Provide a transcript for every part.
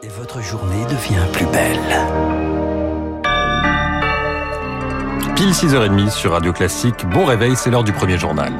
Et votre journée devient plus belle. Pile 6h30 sur Radio Classique. Bon réveil, c'est l'heure du premier journal.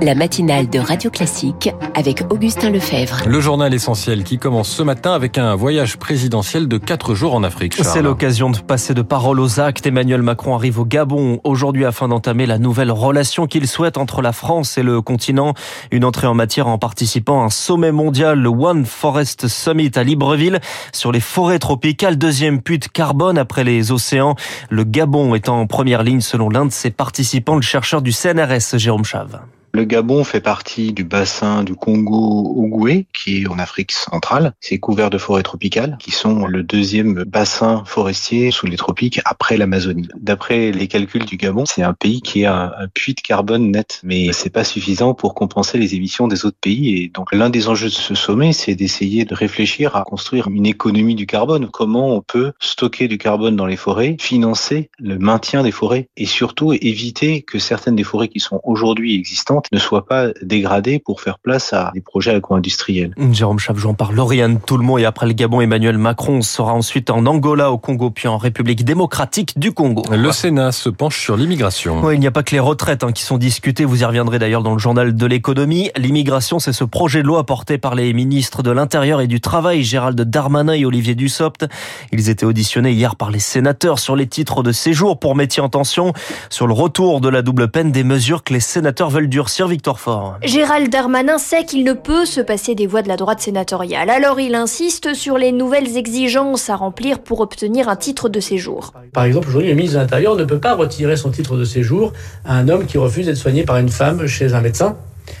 La matinale de Radio Classique avec Augustin Lefebvre. Le journal essentiel qui commence ce matin avec un voyage présidentiel de 4 jours en Afrique. C'est l'occasion de passer de parole aux actes. Emmanuel Macron arrive au Gabon aujourd'hui afin d'entamer la nouvelle relation qu'il souhaite entre la France et le continent. Une entrée en matière en participant à un sommet mondial, le One Forest Summit à Libreville, sur les forêts tropicales. Deuxième puits de carbone après les océans. Le Gabon est en première ligne selon l'un de ses participants, le chercheur du CNRS, Jérôme Chave. Le Gabon fait partie du bassin du Congo-Ogooué, qui est en Afrique centrale. C'est couvert de forêts tropicales, qui sont le deuxième bassin forestier sous les tropiques après l'Amazonie. D'après les calculs du Gabon, c'est un pays qui a un, puits de carbone net, mais c'est pas suffisant pour compenser les émissions des autres pays. Et donc l'un des enjeux de ce sommet, c'est d'essayer de réfléchir à construire une économie du carbone. Comment on peut stocker du carbone dans les forêts, financer le maintien des forêts et surtout éviter que certaines des forêts qui sont aujourd'hui existantes ne soit pas dégradée pour faire place à des projets agro-industriels. Jérôme Chavjon par Lauriane Toulmont et après le Gabon, Emmanuel Macron sera ensuite en Angola, au Congo, puis en République démocratique du Congo. Le Sénat se penche sur l'immigration. il n'y a pas que les retraites hein, qui sont discutées, vous y reviendrez d'ailleurs dans le journal de l'économie. L'immigration, c'est ce projet de loi porté par les ministres de l'Intérieur et du Travail, Gérald Darmanin et Olivier Dussopt. Ils étaient auditionnés hier par les sénateurs sur les titres de séjour pour métiers en tension, sur le retour de la double peine, des mesures que les sénateurs veulent durcir Victor Fort. Gérald Darmanin sait qu'il ne peut se passer des voix de la droite sénatoriale. Alors il insiste sur les nouvelles exigences à remplir pour obtenir un titre de séjour. Par exemple, aujourd'hui, le ministre de l'Intérieur ne peut pas retirer son titre de séjour à un homme qui refuse d'être soigné par une femme chez un médecin.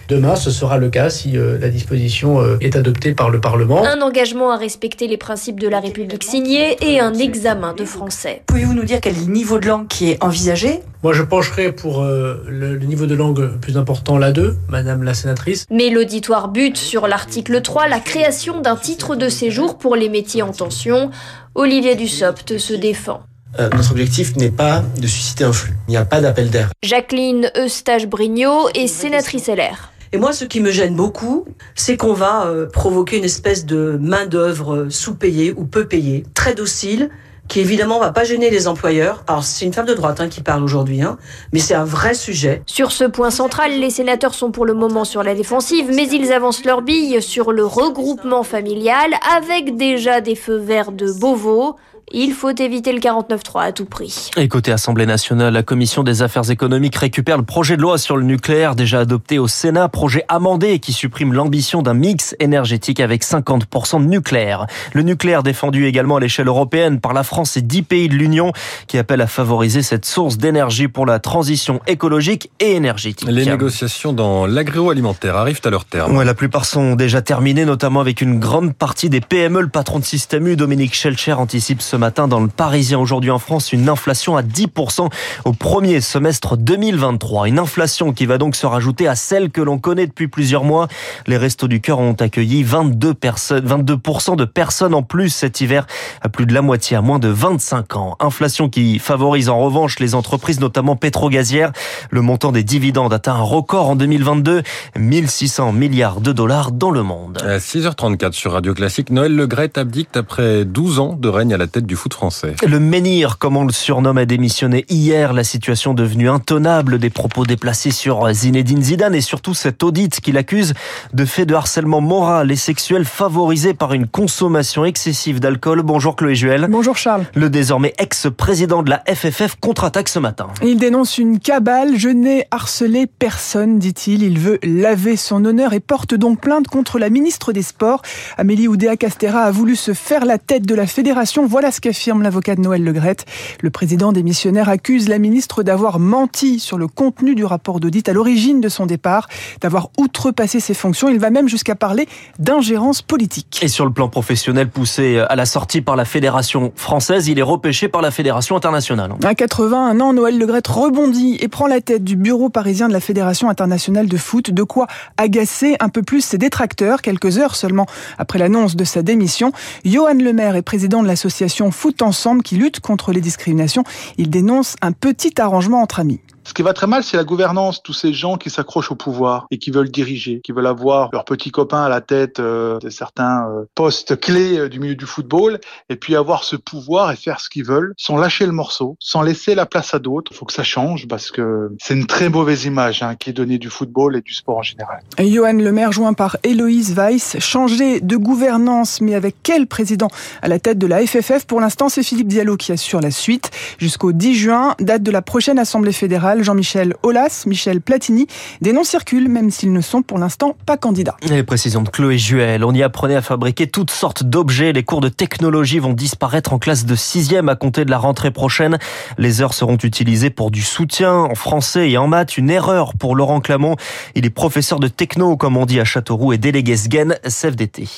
Demain, ce sera le cas si euh, la disposition euh, est adoptée par le Parlement. Un engagement à respecter les principes de la République signés et un examen de français. Pouvez-vous nous dire quel est le niveau de langue qui est envisagé? Moi, je pencherai pour euh, le, niveau de langue plus important, l'A2, Madame la sénatrice. Mais l'auditoire bute sur l'article 3, la création d'un titre de séjour pour les métiers en tension. Olivier Dussopt se défend. Euh, notre objectif n'est pas de susciter un flux. Il n'y a pas d'appel d'air. Jacqueline Eustache-Brignot est sénatrice LR. Et moi, ce qui me gêne beaucoup, c'est qu'on va euh, provoquer une espèce de main-d'œuvre sous-payée ou peu payée, très docile, qui évidemment va pas gêner les employeurs. Alors c'est une femme de droite hein, qui parle aujourd'hui, hein, mais c'est un vrai sujet. Sur ce point central, les sénateurs sont pour le moment sur la défensive, mais ils avancent leur bille sur le regroupement familial avec déjà des feux verts de Beauvau. Il faut éviter le 49-3 à tout prix. Et côté Assemblée nationale, la Commission des affaires économiques récupère le projet de loi sur le nucléaire déjà adopté au Sénat, projet amendé qui supprime l'ambition d'un mix énergétique avec 50% de nucléaire. Le nucléaire défendu également à l'échelle européenne par la France et 10 pays de l'Union qui appellent à favoriser cette source d'énergie pour la transition écologique et énergétique. Les négociations dans l'agroalimentaire arrivent à leur terme. Ouais, la plupart sont déjà terminées, notamment avec une grande partie des PME. Le patron de Système U, Dominique Schelcher, anticipe ce matin dans le Parisien aujourd'hui en France une inflation à 10% au premier semestre 2023. Une inflation qui va donc se rajouter à celle que l'on connaît depuis plusieurs mois. Les Restos du Cœur ont accueilli 22 personnes, 22% de personnes en plus cet hiver, à plus de la moitié à moins de 25 ans. Inflation qui favorise en revanche les entreprises, notamment pétrogazières. Le montant des dividendes atteint un record en 2022, 1600 milliards de dollars dans le monde. À 6h34 sur Radio Classique, Noël Legret abdicte après 12 ans de règne à la tête du foot français. Le menhir, comme on le surnomme, a démissionné hier. La situation devenue intenable, des propos déplacés sur Zinedine Zidane et surtout cette audite qu'il accuse de fait de harcèlement moral et sexuel favorisé par une consommation excessive d'alcool. Bonjour Chloé Juel. Bonjour Charles. Le désormais ex-président de la FFF contre-attaque ce matin. Il dénonce une cabale. Je n'ai harcelé personne, dit-il. Il veut laver son honneur et porte donc plainte contre la ministre des Sports. Amélie Oudéa-Castera a voulu se faire la tête de la fédération. Voilà ce qu'affirme l'avocat de Noël Legrette. Le président des missionnaires accuse la ministre d'avoir menti sur le contenu du rapport d'audit à l'origine de son départ, d'avoir outrepassé ses fonctions. Il va même jusqu'à parler d'ingérence politique. Et sur le plan professionnel poussé à la sortie par la fédération française, il est repêché par la fédération internationale. À 81 ans, Noël Legrette rebondit et prend la tête du bureau parisien de la fédération internationale de foot, de quoi agacer un peu plus ses détracteurs quelques heures seulement après l'annonce de sa démission. Johan Lemaire est président de l'association Foot Ensemble qui lutte contre les discriminations. Il dénonce un petit arrangement entre amis Ce qui va très mal, c'est la gouvernance, tous ces gens qui s'accrochent au pouvoir et qui veulent diriger, qui veulent avoir leurs petits copains à la tête euh, de certains euh, postes clés euh, du milieu du football, et puis avoir ce pouvoir et faire ce qu'ils veulent, sans lâcher le morceau, sans laisser la place à d'autres. Il faut que ça change parce que c'est une très mauvaise image hein, qui est donnée du football et du sport en général. Johan Le Maire, joint par Héloïse Weiss, changer de gouvernance, mais avec quel président à la tête de la FFF Pour l'instant, c'est Philippe Diallo qui assure la suite. Jusqu'au 10 juin, date de la prochaine Assemblée fédérale, Jean-Michel Aulas, Michel Platini, des noms circulent, même s'ils ne sont pour l'instant pas candidats. Les précisions de Chloé Juel. On y apprenait à fabriquer toutes sortes d'objets. Les cours de technologie vont disparaître en classe de 6e à compter de la rentrée prochaine. Les heures seront utilisées pour du soutien en français et en maths. Une erreur pour Laurent Clamont. Il est professeur de techno, comme on dit à Châteauroux, et délégué SGEN CFDT.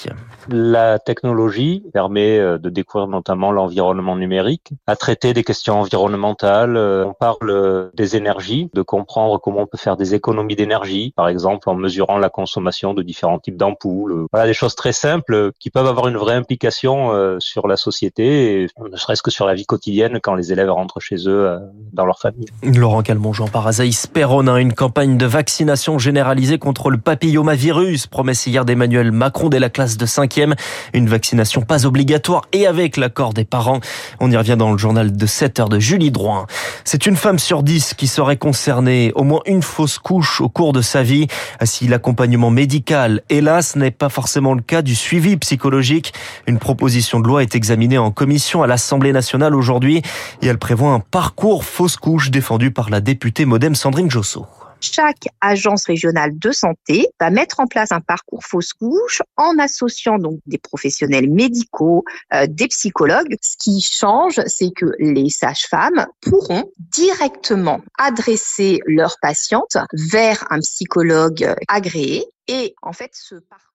La technologie permet euh, de découvrir notamment l'environnement numérique, à traiter des questions environnementales. Euh, on parle des énergies, de comprendre comment on peut faire des économies d'énergie, par exemple en mesurant la consommation de différents types d'ampoules. Voilà des choses très simples qui peuvent avoir une vraie implication euh, sur la société, et ne serait-ce que sur la vie quotidienne quand les élèves rentrent chez eux dans leur famille. Laurent Calmont, Jean Parazaïs Perronin, une campagne de vaccination généralisée contre le papillomavirus, promesse hier d'Emmanuel Macron dès la classe de 5 une vaccination pas obligatoire et avec l'accord des parents. On y revient dans le journal de 7 heures de Julie Drouin. C'est une femme sur 10 qui serait concernée au moins une fausse couche au cours de sa vie. Si l'accompagnement médical, hélas, n'est pas forcément le cas du suivi psychologique, une proposition de loi est examinée en commission à l'Assemblée nationale aujourd'hui et elle prévoit un parcours fausse couche défendu par la députée modem Sandrine Josso chaque agence régionale de santé va mettre en place un parcours fausse couche en associant donc des professionnels médicaux, euh, des psychologues. Ce qui change, c'est que les sages-femmes pourront directement adresser leurs patientes vers un psychologue agréé et en fait ce parcours